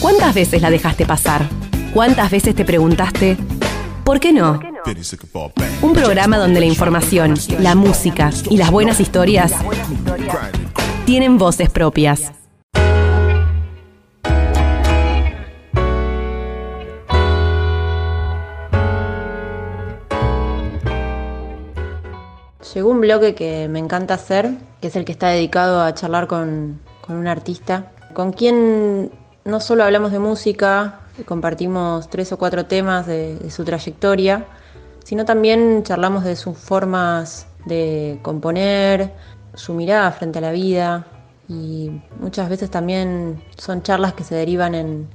¿Cuántas veces la dejaste pasar? ¿Cuántas veces te preguntaste, ¿por qué no? Un programa donde la información, la música y las buenas historias tienen voces propias. Llegó un bloque que me encanta hacer, que es el que está dedicado a charlar con, un artista, con quien no solo hablamos de música, compartimos tres o cuatro temas de, su trayectoria, sino también charlamos de sus formas de componer, su mirada frente a la vida y muchas veces también son charlas que se derivan en,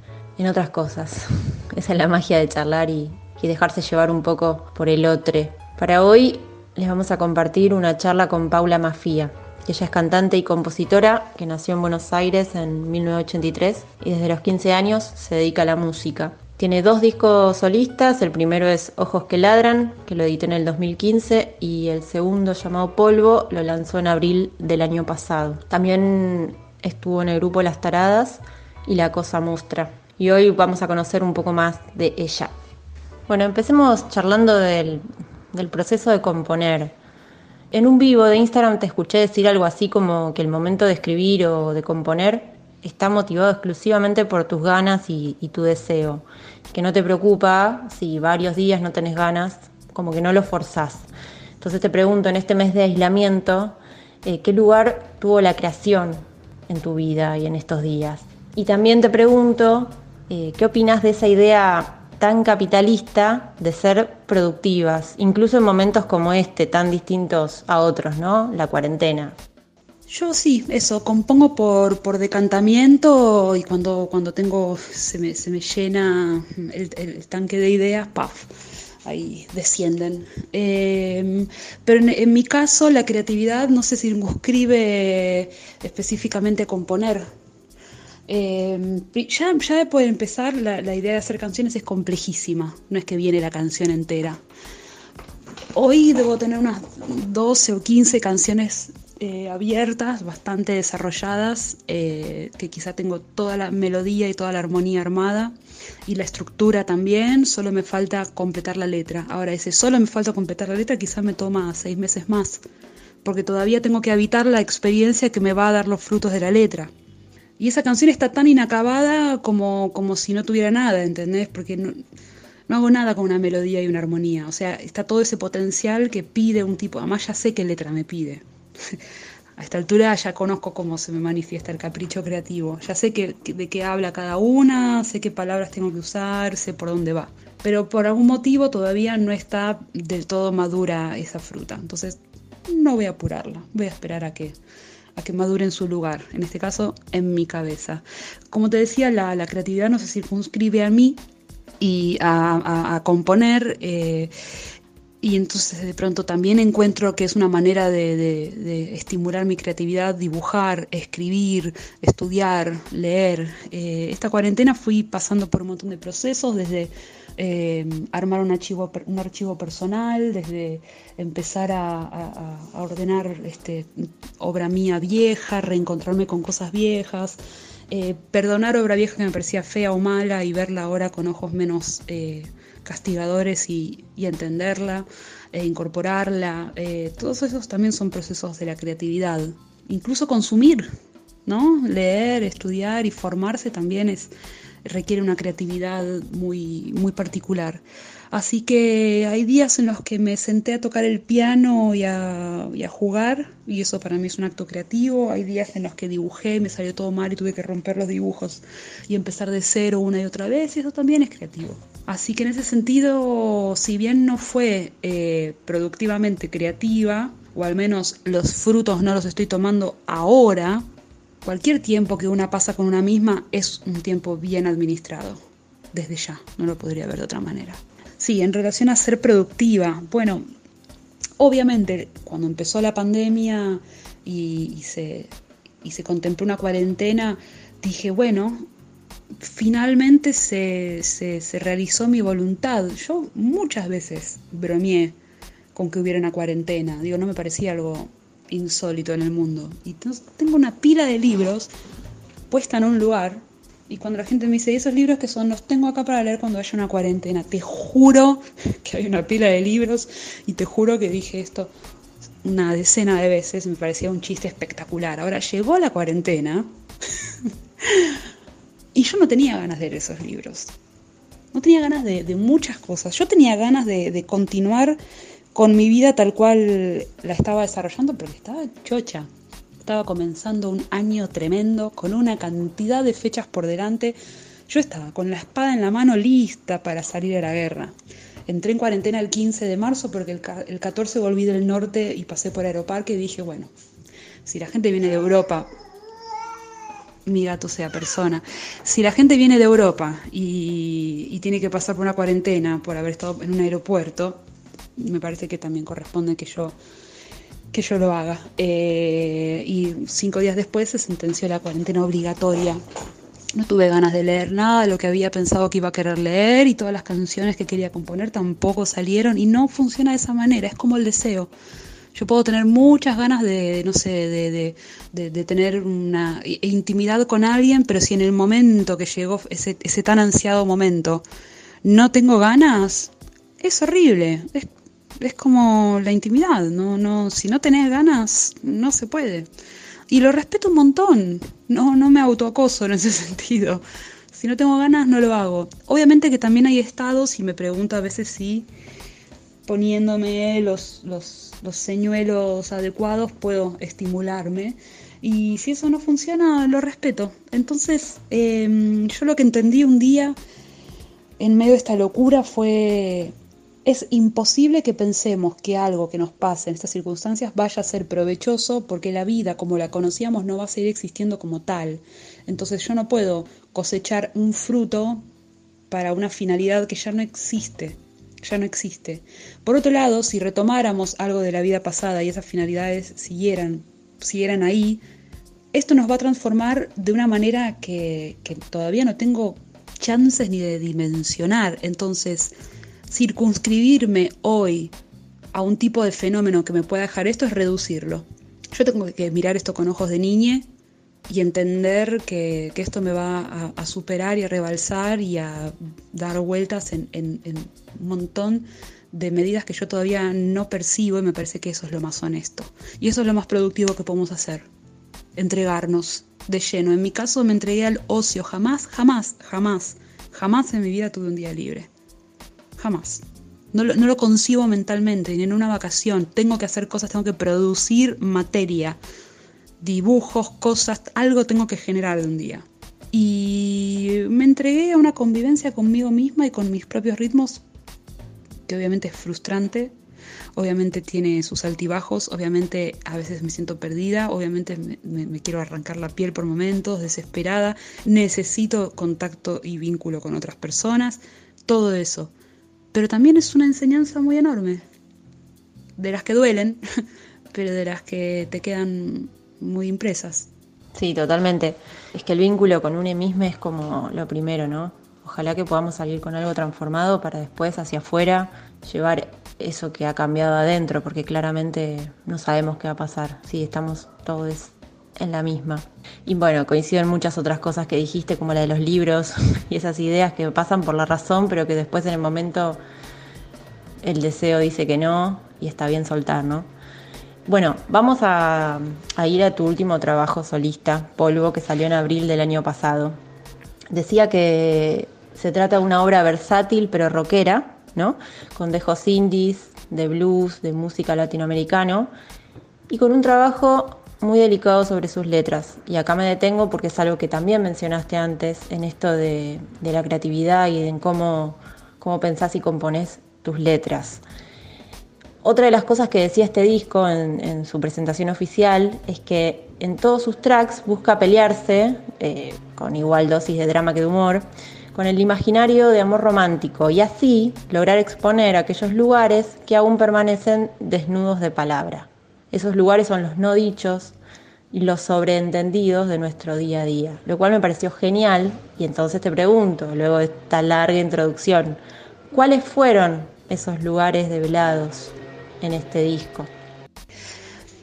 otras cosas. Esa es la magia de charlar y, y dejarse llevar un poco por el otro. Para hoy les vamos a compartir una charla con Paula Mafía. Ella es cantante y compositora que nació en Buenos Aires en 1983 y desde los 15 años se dedica a la música. Tiene dos discos solistas, el primero es Ojos que Ladran, que lo editó en el 2015, y el segundo llamado Polvo lo lanzó en abril del año pasado. También estuvo en el grupo Las Taradas y La Cosa Mustra. Y hoy vamos a conocer un poco más de ella. Bueno, empecemos charlando del, del proceso de componer. En un vivo de Instagram te escuché decir algo así como que el momento de escribir o de componer está motivado exclusivamente por tus ganas y, tu deseo, que no te preocupa si varios días no tenés ganas, como que no lo forzás. Entonces te pregunto, en este mes de aislamiento, eh, ¿qué lugar tuvo la creación en tu vida y en estos días? Y también te pregunto, eh, ¿qué opinas de esa idea tan capitalista de ser productivas, incluso en momentos como este, tan distintos a otros, ¿no? La cuarentena. Yo sí, eso, compongo por, por decantamiento y cuando, cuando tengo, se me, se me llena el, tanque de ideas, ¡paf! ahí descienden. Em, pero en, en, mi caso la creatividad no se circunscribe específicamente a componer, eh, ya, ya de poder empezar, la, idea de hacer canciones es complejísima, no es que viene la canción entera. Hoy debo tener unas 12 o 15 canciones eh, abiertas, bastante desarrolladas, eh, que quizá tengo toda la melodía y toda la armonía armada y la estructura también, solo me falta completar la letra. Ahora, ese solo me falta completar la letra quizá me toma seis meses más, porque todavía tengo que habitar la experiencia que me va a dar los frutos de la letra. Y esa canción está tan inacabada como, como si no tuviera nada, ¿entendés? Porque no, hago nada con una melodía y una armonía. O sea, está todo ese potencial que pide un tipo. Además, ya sé qué letra me pide. A esta altura ya conozco cómo se me manifiesta el capricho creativo. Ya sé que, de qué habla cada una, sé qué palabras tengo que usar, sé por dónde va. Pero por algún motivo todavía no está del todo madura esa fruta. Entonces, no voy a apurarla. Voy a esperar a que a que madure en su lugar, en este caso en mi cabeza. Como te decía, la, creatividad no se circunscribe a mí y a, componer. Eh, y entonces de pronto también encuentro que es una manera de, estimular mi creatividad, dibujar, escribir, estudiar, leer. Eh, esta cuarentena fui pasando por un montón de procesos, desde eh, armar un archivo, un archivo personal, desde empezar a, ordenar este, obra mía vieja, reencontrarme con cosas viejas, eh, perdonar obra vieja que me parecía fea o mala y verla ahora con ojos menos eh, castigadores y, entenderla, e incorporarla. todos esos también son procesos de la creatividad. Incluso consumir, ¿no? Leer, estudiar y formarse también es requiere una creatividad muy, muy particular. Así que hay días en los que me senté a tocar el piano y a, jugar, y eso para mí es un acto creativo. Hay días en los que dibujé, me salió todo mal y tuve que romper los dibujos y empezar de cero una y otra vez, y eso también es creativo. Así que en ese sentido, si bien no fue eh, productivamente creativa, o al menos los frutos no los estoy tomando ahora, Cualquier tiempo que una pasa con una misma es un tiempo bien administrado, desde ya, no lo podría ver de otra manera. Sí, en relación a ser productiva, bueno, obviamente cuando empezó la pandemia y, se, se contempló una cuarentena, dije, bueno, finalmente se, se, realizó mi voluntad. Yo muchas veces bromeé con que hubiera una cuarentena. Digo, no me parecía algo insólito en el mundo. Y tengo una pila de libros puesta en un lugar Y cuando la gente me dice, esos libros que son, los tengo acá para leer cuando haya una cuarentena, te juro que hay una pila de libros y te juro que dije esto una decena de veces, me parecía un chiste espectacular. Ahora llegó la cuarentena y yo no tenía ganas de leer esos libros. No tenía ganas de, muchas cosas. Yo tenía ganas de, de, continuar con mi vida tal cual la estaba desarrollando, pero estaba chocha. Estaba comenzando un año tremendo, con una cantidad de fechas por delante. Yo estaba con la espada en la mano lista para salir a la guerra. Entré en cuarentena el 15 de marzo porque el, 14 volví del norte y pasé por Aeroparque y dije, bueno, si la gente viene de Europa, mi gato sea persona, si la gente viene de Europa y, tiene que pasar por una cuarentena por haber estado en un aeropuerto, me parece que también corresponde que yo que yo lo haga. Eh, y cinco días después se sentenció la cuarentena obligatoria. No tuve ganas de leer nada de lo que había pensado que iba a querer leer y todas las canciones que quería componer tampoco salieron y no funciona de esa manera, es como el deseo. Yo puedo tener muchas ganas de, no sé, de, de, tener una intimidad con alguien, pero si en el momento que llegó ese, ese tan ansiado momento no tengo ganas, es horrible. Es como la intimidad, no, no, si no tenés ganas, no se puede. Y lo respeto un montón, no, no me autoacoso en ese sentido. Si no tengo ganas, no lo hago. Obviamente que también hay estados, y me pregunto a veces si poniéndome los, los, los señuelos adecuados puedo estimularme. Y si eso no funciona, lo respeto. Entonces, em, yo lo que entendí un día en medio de esta locura fue es imposible que pensemos que algo que nos pase en estas circunstancias vaya a ser provechoso porque la vida como la conocíamos no va a seguir existiendo como tal. Entonces yo no puedo cosechar un fruto para una finalidad que ya no existe, ya no existe. Por otro lado, si retomáramos algo de la vida pasada y esas finalidades siguieran, siguieran ahí, esto nos va a transformar de una manera que, que todavía no tengo chances ni de dimensionar. Entonces, circunscribirme hoy a un tipo de fenómeno que me pueda dejar esto es reducirlo. Yo tengo que mirar esto con ojos de niña y entender que, esto me va a, superar y a rebalsar y a dar vueltas en, en un montón de medidas que yo todavía no percibo y me parece que eso es lo más honesto. Y eso es lo más productivo que podemos hacer. Entregarnos de lleno. En mi caso me entregué al ocio. Jamás, jamás, jamás, jamás en mi vida tuve un día libre. Jamás. No lo, concibo mentalmente, ni en una vacación. Tengo que hacer cosas, tengo que producir materia, dibujos, cosas, algo tengo que generar de un día. Y me entregué a una convivencia conmigo misma y con mis propios ritmos, que obviamente es frustrante, obviamente tiene sus altibajos, obviamente a veces me siento perdida, obviamente me, quiero arrancar la piel por momentos, desesperada, necesito contacto y vínculo con otras personas, todo eso pero también es una enseñanza muy enorme, de las que duelen, pero de las que te quedan muy impresas. Sí, totalmente. Es que el vínculo con uno mismo es como lo primero, ¿no? Ojalá que podamos salir con algo transformado para después hacia afuera llevar eso que ha cambiado adentro, porque claramente no sabemos qué va a pasar si estamos todos en la misma. Y bueno, coincido en muchas otras cosas que dijiste, como la de los libros y esas ideas que pasan por la razón, pero que después en el momento el deseo dice que no y está bien soltar, ¿no? Bueno, vamos a, ir a tu último trabajo solista, Polvo, que salió en abril del año pasado. Decía que se trata de una obra versátil pero rockera, ¿no? Con dejos indies, de blues, de música latinoamericano y con un trabajo muy delicado sobre sus letras. Y acá me detengo porque es algo que también mencionaste antes en esto de, la creatividad y en cómo, cómo pensás y componés tus letras. Otra de las cosas que decía este disco en, su presentación oficial es que en todos sus tracks busca pelearse, eh, con igual dosis de drama que de humor, con el imaginario de amor romántico y así lograr exponer aquellos lugares que aún permanecen desnudos de palabra. Esos lugares son los no dichos y los sobreentendidos de nuestro día a día, lo cual me pareció genial y entonces te pregunto, luego de esta larga introducción, ¿cuáles fueron esos lugares develados en este disco?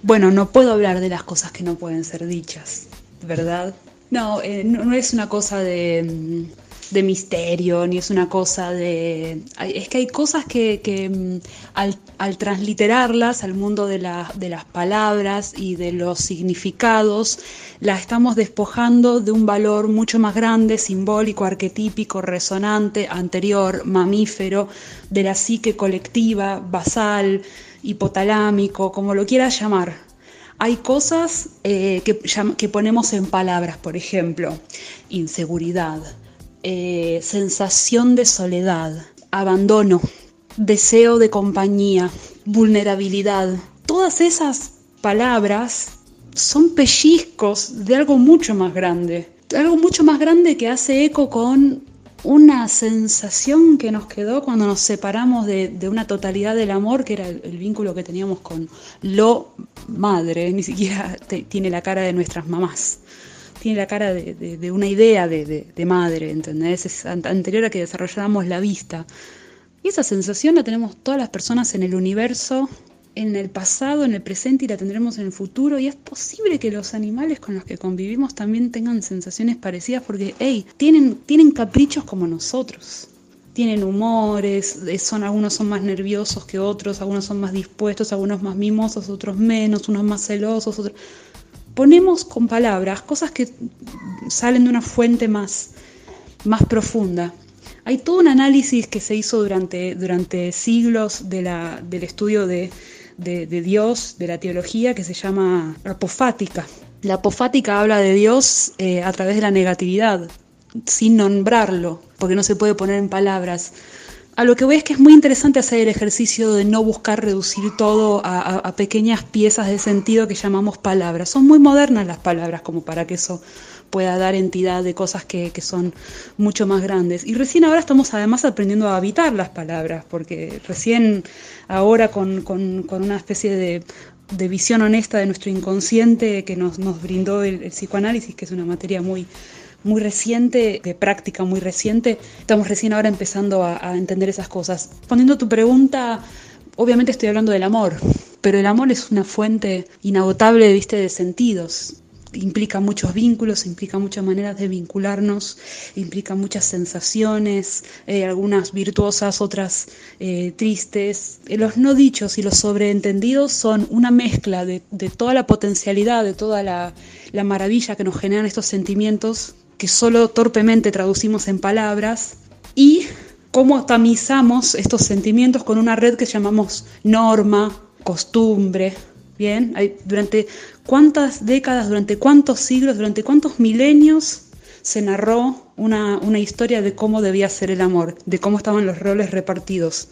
Bueno, no puedo hablar de las cosas que no pueden ser dichas, ¿verdad? No, eh, no, es una cosa de, de, misterio, ni es una cosa de... Es que hay cosas que, mm, al, transliterarlas al mundo de, de las palabras y de los significados, las estamos despojando de un valor mucho más grande, simbólico, arquetípico, resonante, anterior, mamífero, de la psique colectiva, basal, hipotalámico, como lo quieras llamar. Hay cosas eh, que, ponemos en palabras, por ejemplo, inseguridad, eh, sensación de soledad, abandono, deseo de compañía, vulnerabilidad. Todas esas palabras son pellizcos de algo mucho más grande. Algo mucho más grande que hace eco con una sensación que nos quedó cuando nos separamos de, una totalidad del amor, que era el, vínculo que teníamos con lo madre, ni siquiera tiene la cara de nuestras mamás, tiene la cara de, una idea de, madre, ¿entendés? Es anterior a que desarrolláramos la vista. Y esa sensación la tenemos todas las personas en el universo en el pasado, en el presente y la tendremos en el futuro. Y es posible que los animales con los que convivimos también tengan sensaciones parecidas porque, hey, tienen, tienen caprichos como nosotros. Tienen humores, son, algunos son más nerviosos que otros, algunos son más dispuestos, algunos más mimosos, otros menos, unos más celosos, otros... Ponemos con palabras cosas que salen de una fuente más, más profunda. Hay todo un análisis que se hizo durante, durante siglos del estudio de, de, Dios, de la teología, que se llama apofática. La apofática habla de Dios eh, a través de la negatividad, sin nombrarlo, porque no se puede poner en palabras. A lo que voy es que es muy interesante hacer el ejercicio de no buscar reducir todo a, pequeñas piezas de sentido que llamamos palabras. Son muy modernas las palabras como para que eso pueda dar entidad de cosas que, son mucho más grandes. Y recién ahora estamos además aprendiendo a habitar las palabras, porque recién ahora con, una especie de, visión honesta de nuestro inconsciente que nos, brindó el, psicoanálisis, que es una materia muy muy reciente, de práctica muy reciente, estamos recién ahora empezando a, entender esas cosas. Poniendo tu pregunta, obviamente estoy hablando del amor, pero el amor es una fuente inagotable, viste, de sentidos implica muchos vínculos, implica muchas maneras de vincularnos, implica muchas sensaciones, eh, algunas virtuosas, otras eh, tristes. Eh, los no dichos y los sobreentendidos son una mezcla de, toda la potencialidad, de toda la maravilla que nos generan estos sentimientos que solo torpemente traducimos en palabras y cómo tamizamos estos sentimientos con una red que llamamos norma, costumbre, Bien, durante cuántas décadas, durante cuántos siglos, durante cuántos milenios se narró una, una, historia de cómo debía ser el amor, de cómo estaban los roles repartidos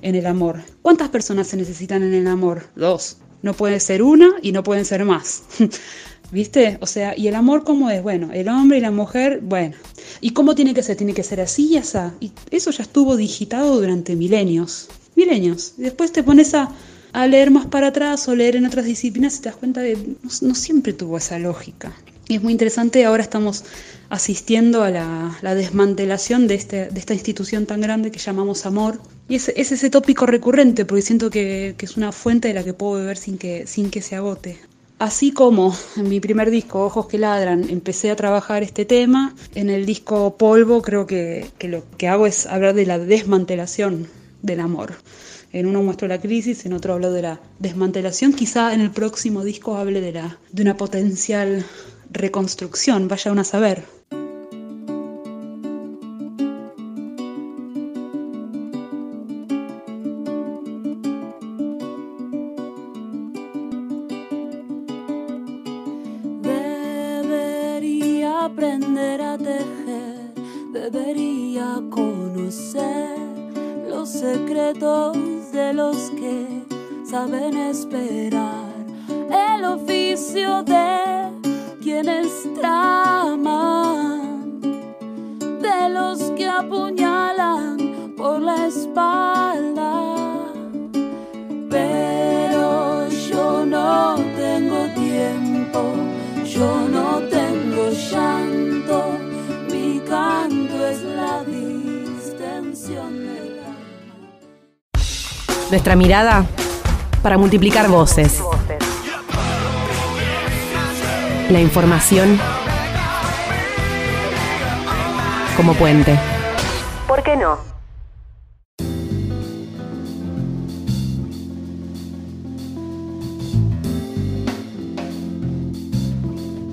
en el amor. ¿Cuántas personas se necesitan en el amor? Dos. No puede ser una y no pueden ser más. ¿Viste? O sea, ¿y el amor cómo es? Bueno, el hombre y la mujer, bueno. ¿Y cómo tiene que ser? Tiene que ser así y así. Y eso ya estuvo digitado durante milenios. Milenios. Después te pones a a leer más para atrás o leer en otras disciplinas y te das cuenta de que no, siempre tuvo esa lógica. Y es muy interesante, ahora estamos asistiendo a la, desmantelación de, este, de, esta institución tan grande que llamamos amor. Y es, es ese tópico recurrente, porque siento que, que, es una fuente de la que puedo beber sin que, sin que se agote. Así como en mi primer disco, Ojos que Ladran, empecé a trabajar este tema, en el disco Polvo creo que, que lo que hago es hablar de la desmantelación del amor. En uno muestro la crisis, en otro hablo de la desmantelación. Quizá en el próximo disco hable de, la, de una potencial reconstrucción, vaya uno a saber. Secretos de los que saben esperar. El oficio de quienes traman, nuestra mirada para multiplicar voces. La información como puente. ¿Por qué no?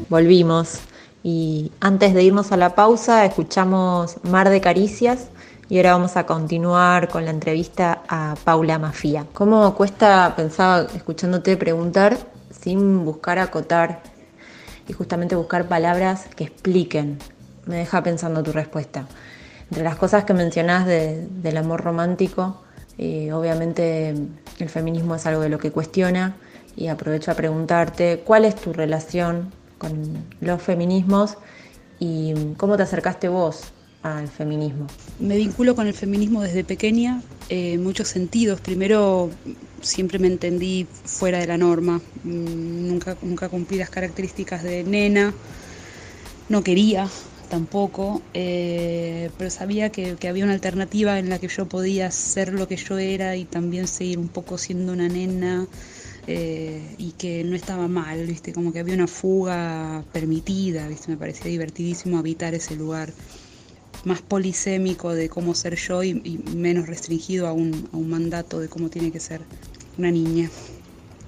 Volvimos y antes de irnos a la pausa escuchamos Mar de Caricias y ahora vamos a continuar con la entrevista a Paula Mafía. ¿Cómo cuesta, pensaba escuchándote preguntar, sin buscar acotar y justamente buscar palabras que expliquen? Me deja pensando tu respuesta. Entre las cosas que mencionás del amor romántico, eh, obviamente el feminismo es algo de lo que cuestiona y aprovecho a preguntarte cuál es tu relación con los feminismos y cómo te acercaste vos al feminismo. Me vinculo con el feminismo desde pequeña eh, en muchos sentidos. Primero, siempre me entendí fuera de la norma, mm, nunca, nunca cumplí las características de nena, no quería tampoco, eh, pero sabía que, había una alternativa en la que yo podía ser lo que yo era y también seguir un poco siendo una nena eh, y que no estaba mal, ¿viste? como que había una fuga permitida, ¿viste? me parecía divertidísimo habitar ese lugar más polisémico de cómo ser yo y, menos restringido a un, a un mandato de cómo tiene que ser una niña.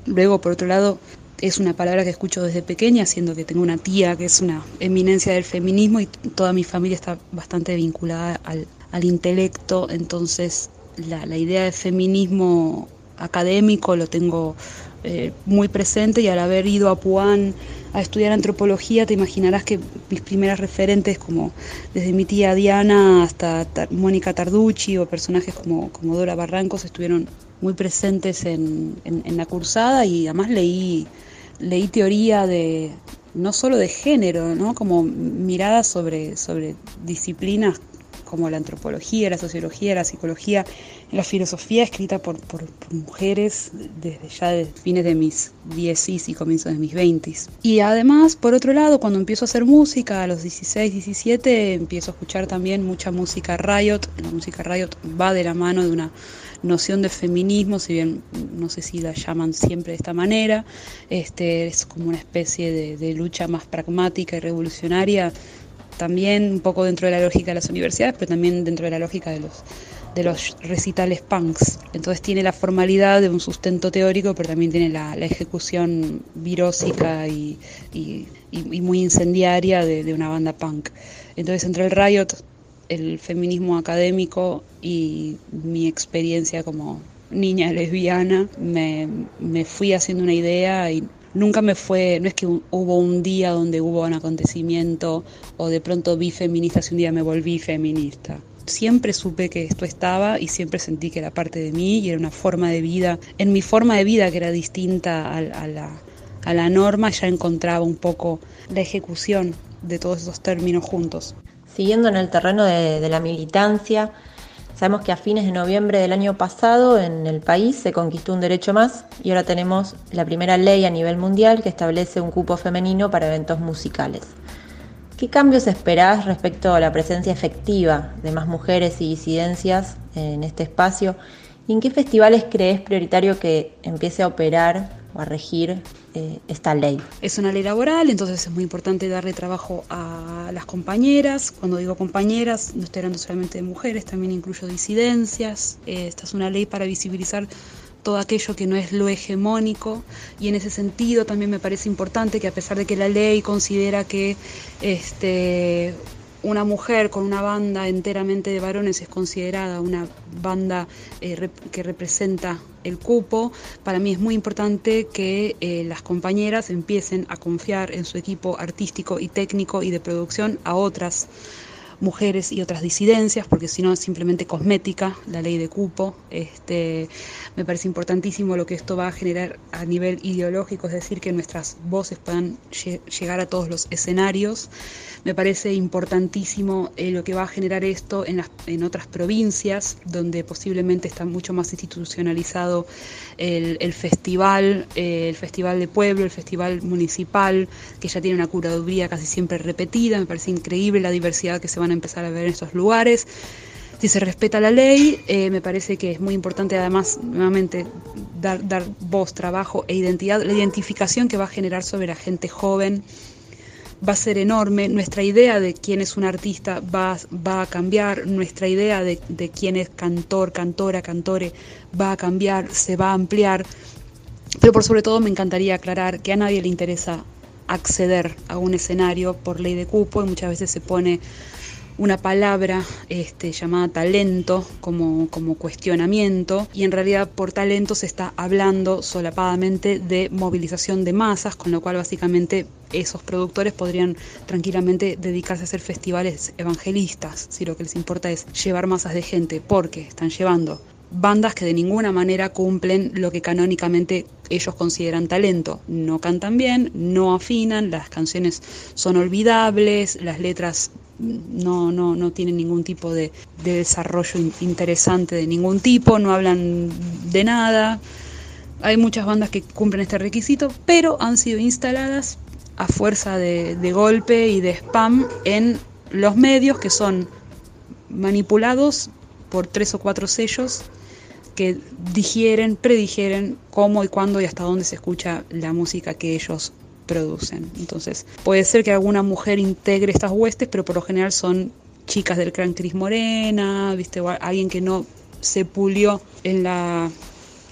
Luego, por otro lado, es una palabra que escucho desde pequeña, siendo que tengo una tía que es una eminencia del feminismo y toda mi familia está bastante vinculada al, al intelecto, entonces la, la, idea de feminismo académico lo tengo eh, muy presente y al haber ido a Puan a estudiar antropología te imaginarás que mis primeras referentes como desde mi tía Diana hasta Mónica Tarducci o personajes como, como Dora Barrancos estuvieron muy presentes en, en, la cursada y además leí, leí teoría de no solo de género, ¿no? como miradas sobre, sobre disciplinas como la antropología, la sociología, la psicología, la filosofía escrita por, por, mujeres desde ya de fines de mis 10 y comienzos de mis 20 Y además, por otro lado, cuando empiezo a hacer música a los 16, 17, empiezo a escuchar también mucha música Riot. La música Riot va de la mano de una noción de feminismo, si bien no sé si la llaman siempre de esta manera, este, es como una especie de, de lucha más pragmática y revolucionaria también un poco dentro de la lógica de las universidades, pero también dentro de la lógica de los, de los recitales punks. Entonces tiene la formalidad de un sustento teórico, pero también tiene la, ejecución virósica y, muy incendiaria de, una banda punk. Entonces entre el riot, el feminismo académico y mi experiencia como niña lesbiana, me, me fui haciendo una idea y nunca me fue, no es que hubo un día donde hubo un acontecimiento o de pronto vi feminista y un día me volví feminista. Siempre supe que esto estaba y siempre sentí que era parte de mí y era una forma de vida, en mi forma de vida que era distinta a, la, a la norma, ya encontraba un poco la ejecución de todos esos términos juntos. Siguiendo en el terreno de, de la militancia, Sabemos que a fines de noviembre del año pasado en el país se conquistó un derecho más y ahora tenemos la primera ley a nivel mundial que establece un cupo femenino para eventos musicales. ¿Qué cambios esperás respecto a la presencia efectiva de más mujeres y disidencias en este espacio? ¿Y en qué festivales crees prioritario que empiece a operar o a regir eh, esta ley. Es una ley laboral, entonces es muy importante darle trabajo a las compañeras. Cuando digo compañeras, no estoy hablando solamente de mujeres, también incluyo disidencias. Eh, esta es una ley para visibilizar todo aquello que no es lo hegemónico y en ese sentido también me parece importante que a pesar de que la ley considera que este una mujer con una banda enteramente de varones es considerada una banda eh, que representa el cupo, para mí es muy importante que eh, las compañeras empiecen a confiar en su equipo artístico y técnico y de producción a otras mujeres y otras disidencias, porque si no es simplemente cosmética la ley de cupo. Este, me parece importantísimo lo que esto va a generar a nivel ideológico, es decir, que nuestras voces puedan llegar a todos los escenarios. Me parece importantísimo eh, lo que va a generar esto en, las, en otras provincias, donde posiblemente está mucho más institucionalizado el, festival, eh, el festival de pueblo, el festival municipal, que ya tiene una curaduría casi siempre repetida. Me parece increíble la diversidad que se van empezar a ver en estos lugares. Si se respeta la ley, eh, me parece que es muy importante además, nuevamente, dar, dar voz, trabajo e identidad, la identificación que va a generar sobre la gente joven va a ser enorme, nuestra idea de quién es un artista va, va a cambiar, nuestra idea de, de quién es cantor, cantora, cantore va a cambiar, se va a ampliar. Pero por sobre todo me encantaría aclarar que a nadie le interesa acceder a un escenario por ley de cupo y muchas veces se pone una palabra este, llamada talento como, como cuestionamiento y en realidad por talento se está hablando solapadamente de movilización de masas, con lo cual básicamente esos productores podrían tranquilamente dedicarse a hacer festivales evangelistas, si lo que les importa es llevar masas de gente, porque están llevando bandas que de ninguna manera cumplen lo que canónicamente ellos consideran talento. No cantan bien, no afinan, las canciones son olvidables, las letras no, no, no tienen ningún tipo de, desarrollo interesante de ningún tipo, no hablan de nada. Hay muchas bandas que cumplen este requisito, pero han sido instaladas a fuerza de, de golpe y de spam en los medios que son manipulados por tres o cuatro sellos que digieren, predigieren cómo y cuándo y hasta dónde se escucha la música que ellos producen. Entonces, puede ser que alguna mujer integre estas huestes, pero por lo general son chicas del clan Cris Morena, ¿viste? alguien que no se pulió en la,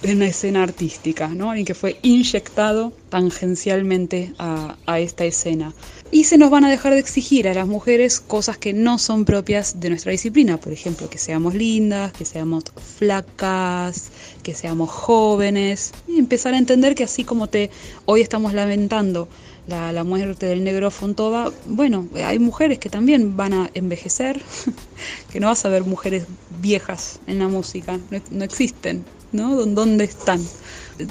en la escena artística, ¿no? Alguien que fue inyectado tangencialmente a, a esta escena. Y se nos van a dejar de exigir a las mujeres cosas que no son propias de nuestra disciplina, por ejemplo, que seamos lindas, que seamos flacas, que seamos jóvenes, y empezar a entender que así como te hoy estamos lamentando la, muerte del negro Fontova, bueno, hay mujeres que también van a envejecer, que no vas a ver mujeres viejas en la música, no, existen, ¿no? ¿Dónde están?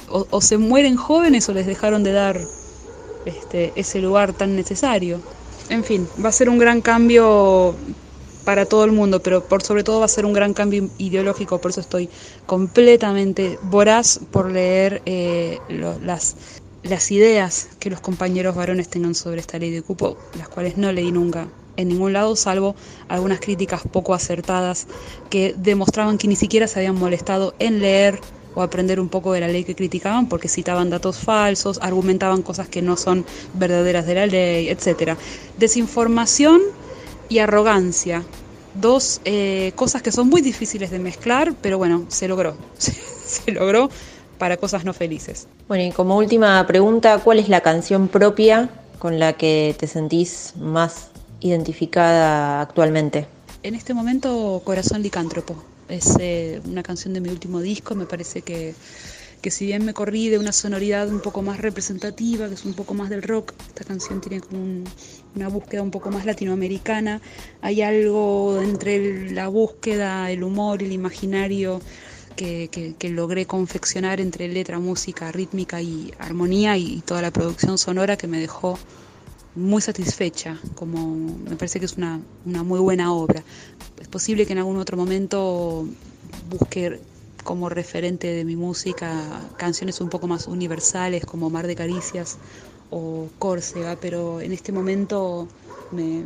o se mueren jóvenes o les dejaron de dar este, ese lugar tan necesario. En fin, va a ser un gran cambio para todo el mundo, pero por sobre todo va a ser un gran cambio ideológico, por eso estoy completamente voraz por leer eh, las, las ideas que los compañeros varones tengan sobre esta ley de cupo, las cuales no leí nunca en ningún lado, salvo algunas críticas poco acertadas que demostraban que ni siquiera se habían molestado en leer o aprender un poco de la ley que criticaban porque citaban datos falsos, argumentaban cosas que no son verdaderas de la ley, etc. Desinformación y arrogancia, dos eh, cosas que son muy difíciles de mezclar, pero bueno, se logró, se logró para cosas no felices. Bueno, y como última pregunta, ¿cuál es la canción propia con la que te sentís más identificada actualmente? En este momento, Corazón Licántropo. Es eh, una canción de mi último disco, me parece que, que si bien me corrí de una sonoridad un poco más representativa, que es un poco más del rock, esta canción tiene como una búsqueda un poco más latinoamericana, hay algo entre la búsqueda, el humor, el imaginario que, que, logré confeccionar entre letra, música, rítmica y armonía y toda la producción sonora que me dejó muy satisfecha, como me parece que es una, una muy buena obra. Es posible que en algún otro momento busque como referente de mi música canciones un poco más universales como Mar de Caricias o Córcega, pero en este momento me,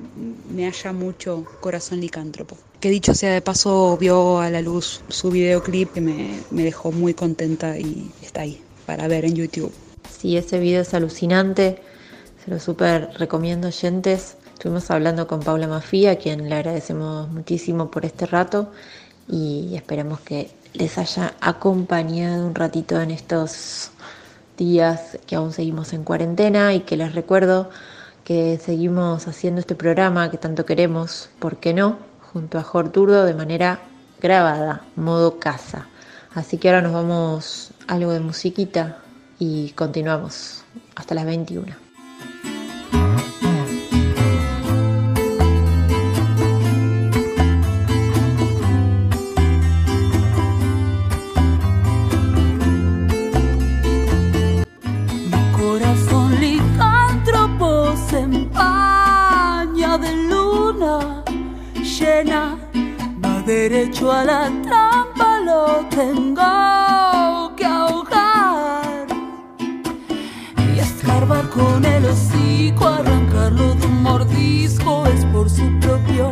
me halla mucho Corazón Licántropo. Que dicho sea de paso, vio a la luz su videoclip que me, me dejó muy contenta y está ahí para ver en YouTube. Sí, ese video es alucinante se lo súper recomiendo, oyentes. Estuvimos hablando con Paula Mafía, a quien le agradecemos muchísimo por este rato y esperamos que les haya acompañado un ratito en estos días que aún seguimos en cuarentena y que les recuerdo que seguimos haciendo este programa que tanto queremos, ¿por qué no? Junto a Jorturdo de manera grabada, modo casa. Así que ahora nos vamos algo de musiquita y continuamos hasta las 21. Derecho a la trampa lo tengo arrancarlo de un mordisco es por su propio